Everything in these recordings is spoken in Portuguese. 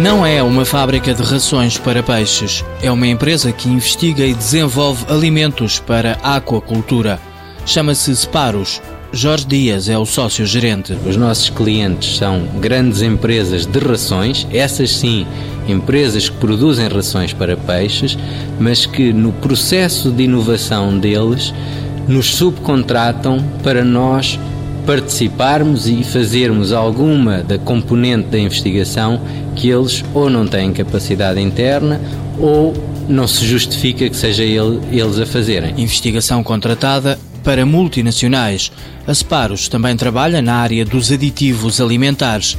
Não é uma fábrica de rações para peixes. É uma empresa que investiga e desenvolve alimentos para aquacultura. Chama-se Separos. Jorge Dias é o sócio-gerente. Os nossos clientes são grandes empresas de rações, essas sim, empresas que produzem rações para peixes, mas que no processo de inovação deles nos subcontratam para nós participarmos e fazermos alguma da componente da investigação que eles ou não têm capacidade interna ou não se justifica que seja ele, eles a fazerem. Investigação contratada para multinacionais. A Separos também trabalha na área dos aditivos alimentares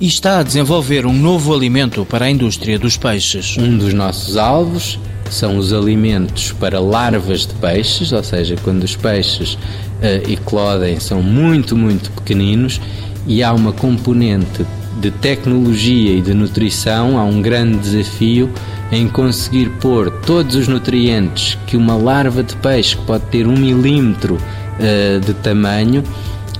e está a desenvolver um novo alimento para a indústria dos peixes. Um dos nossos alvos são os alimentos para larvas de peixes, ou seja, quando os peixes uh, eclodem são muito, muito pequeninos e há uma componente de tecnologia e de nutrição, há um grande desafio em conseguir pôr todos os nutrientes que uma larva de peixe, que pode ter um milímetro uh, de tamanho,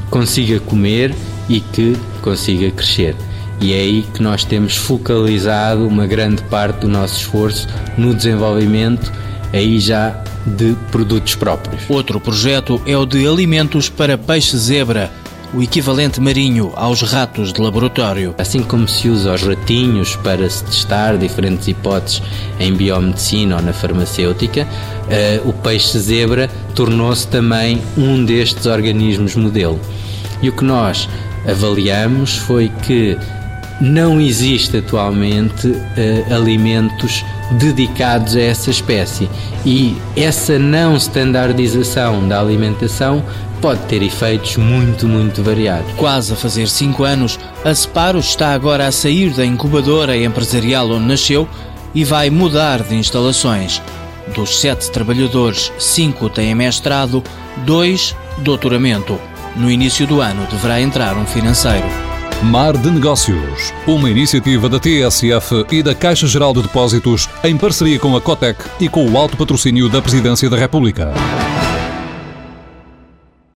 consiga comer e que consiga crescer. E é aí que nós temos focalizado uma grande parte do nosso esforço no desenvolvimento, aí já de produtos próprios. Outro projeto é o de alimentos para peixe zebra o equivalente marinho aos ratos de laboratório. Assim como se usa os ratinhos para se testar diferentes hipóteses em biomedicina ou na farmacêutica, uh, o peixe zebra tornou-se também um destes organismos modelo. E o que nós avaliamos foi que não existe atualmente uh, alimentos dedicados a essa espécie e essa não standardização da alimentação pode ter efeitos muito, muito variados. Quase a fazer 5 anos, a Separo está agora a sair da incubadora empresarial onde nasceu e vai mudar de instalações. Dos sete trabalhadores, cinco têm mestrado, dois doutoramento. No início do ano deverá entrar um financeiro. Mar de Negócios, uma iniciativa da TSF e da Caixa Geral de Depósitos em parceria com a Cotec e com o alto patrocínio da Presidência da República.